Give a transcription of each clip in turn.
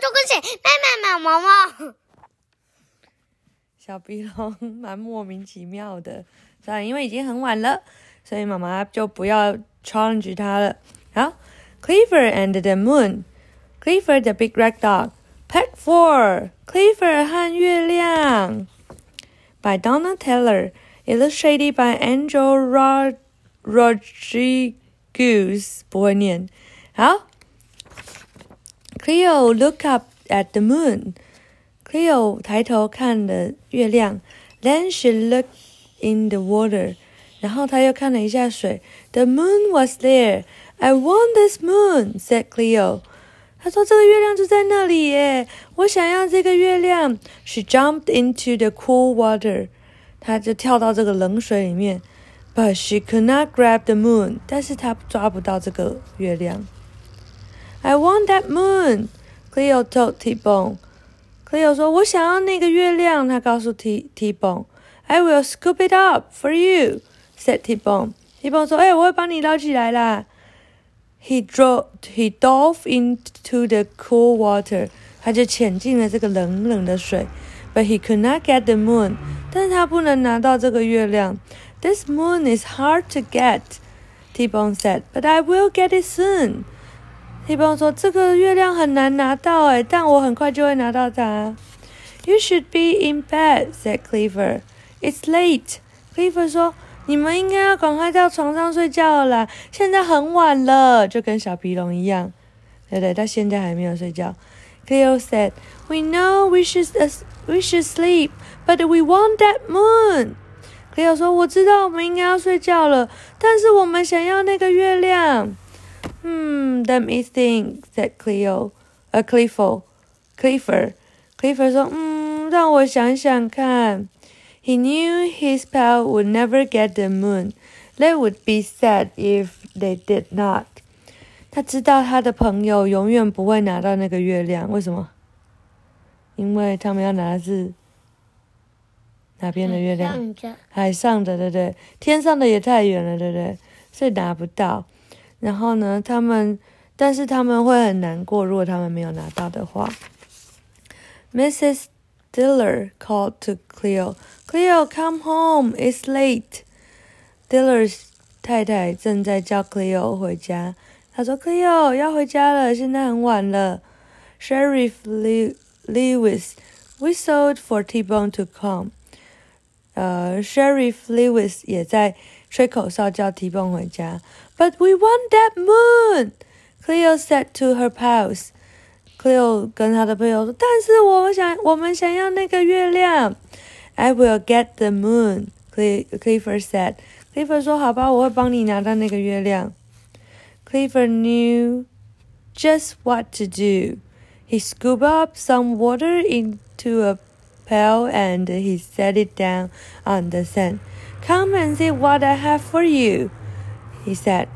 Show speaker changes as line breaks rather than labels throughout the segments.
这个谁？妈妈妈毛毛。
小鼻龙蛮莫名其妙的，算了，因为已经很晚了，所以妈妈就不要 challenge 他了。好，Clifford and the Moon。Clifford the Big Red Dog。Part Four。Clifford 和月亮。By Donna Taylor。Illustrated by Angel Rod Rodriguez。不会念。好。Cleo look up at the moon. Cleo 抬头看了月亮，then she looked in the water，然后她又看了一下水。The moon was there. I want this moon, said Cleo. 她说这个月亮就在那里耶，我想要这个月亮。She jumped into the cool water. 她就跳到这个冷水里面。But she could not grab the moon. 但是她抓不到这个月亮。I want that moon, Cleo told T-Bone. Cleo 说：“我想要那个月亮。”他告诉 T T Bone。I will scoop it up for you," said T Bone. T Bone 说：“哎，我会帮你捞起来啦。” He drove. He dove into the cool water. 他就潜进了这个冷冷的水。But he could not get the moon. 但是他不能拿到这个月亮。This moon is hard to get. T Bone said. But I will get it soon. T 朋友说：“这个月亮很难拿到哎，但我很快就会拿到它。” You should be in bed," said Clifford. "It's late." Clifford 说：“你们应该要赶快到床上睡觉了啦，现在很晚了。”就跟小皮龙一样，对对，他现在还没有睡觉。Cleo said, "We know we should we should sleep, but we want that moon." Cleo 说：“我知道我们应该要睡觉了，但是我们想要那个月亮。” Hmm, let me think," said Cleo. A Clifford, Clifford, Clifford 说：“嗯，让我想想看。” He knew his pal would never get the moon. They would be sad if they did not. 他知道他的朋友永远不会拿到那个月亮，为什么？因为他们要拿的是哪边的月亮？海上的，对不对？天上的也太远了，对不对？所以拿不到。然后呢，他们，但是他们会很难过，如果他们没有拿到的话。Mrs. Diller called to Cleo. Cleo, come home. It's late. Diller 太太正在叫 Cleo 回家。她说：“Cleo 要回家了，现在很晚了。” Sheriff Lewis whistled for T-Bone to come. 呃，Sheriff Lewis 也在吹口哨叫 T-Bone 回家。But we want that moon, Cleo said to her pals. Cleo 跟她的朋友说：“但是我们想，我们想要那个月亮。” I will get the moon, Clifford said. Clifford 说：“好吧，我会帮你拿到那个月亮。” Clifford knew just what to do. He scooped up some water into a pail and he set it down on the sand. Come and see what I have for you. He said,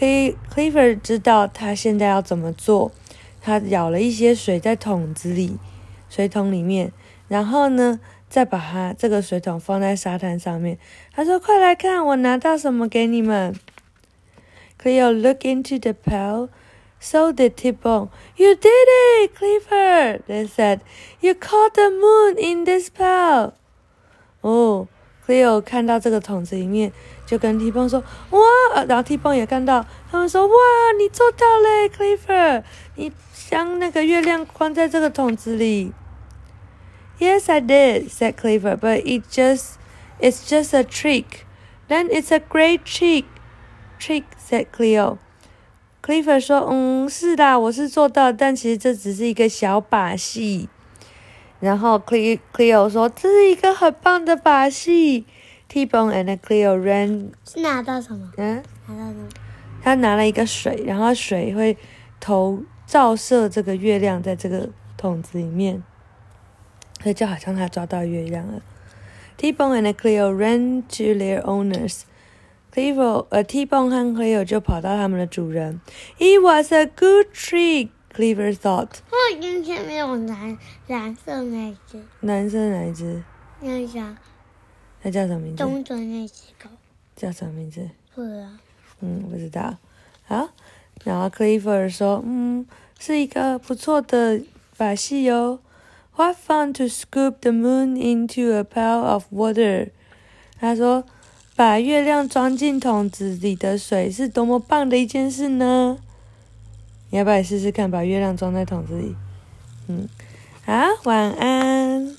"Clifford 知道他现在要怎么做。他舀了一些水在桶子里，水桶里面，然后呢，再把它这个水桶放在沙滩上面。他说：“快来看，我拿到什么给你们。” Cleo looked into the pail. So did T-Bone. You did it, Clifford. They said, "You caught the moon in this pail." 哦，Cleo 看到这个桶子里面。就跟 T 蹦说哇，然后 T 蹦也看到，他们说哇，你做到了，Clifford，你将那个月亮关在这个桶子里。Yes, I did, said Clifford, but it just, it's just a trick. Then it's a great trick, trick, said Cleo. Clifford 说，嗯，是的，我是做到，但其实这只是一个小把戏。然后 Cle Cleo 说，这是一个很棒的把戏。T-Bone and Cleo ran
是拿到什么？
嗯，
拿到什么？
他拿了一个水，然后水会投照射这个月亮在这个桶子里面，所以就好像他抓到月亮了。T-Bone and Cleo ran to their owners. Cleo 呃 Cleo 就跑到他们的主人。It was a good trick, Cleo thought.
我今天没有蓝蓝色那只，
蓝色哪一只？
那叫
它叫什么名字？
东的那只狗
叫什么名字？
不知道。
嗯，不知道。好，然后 Clifford 说：“嗯，是一个不错的把戏哦。What fun to scoop the moon into a pail of water！他说，把月亮装进桶子里的水是多么棒的一件事呢？你要不要试试看，把月亮装在桶子里？嗯，好，晚安。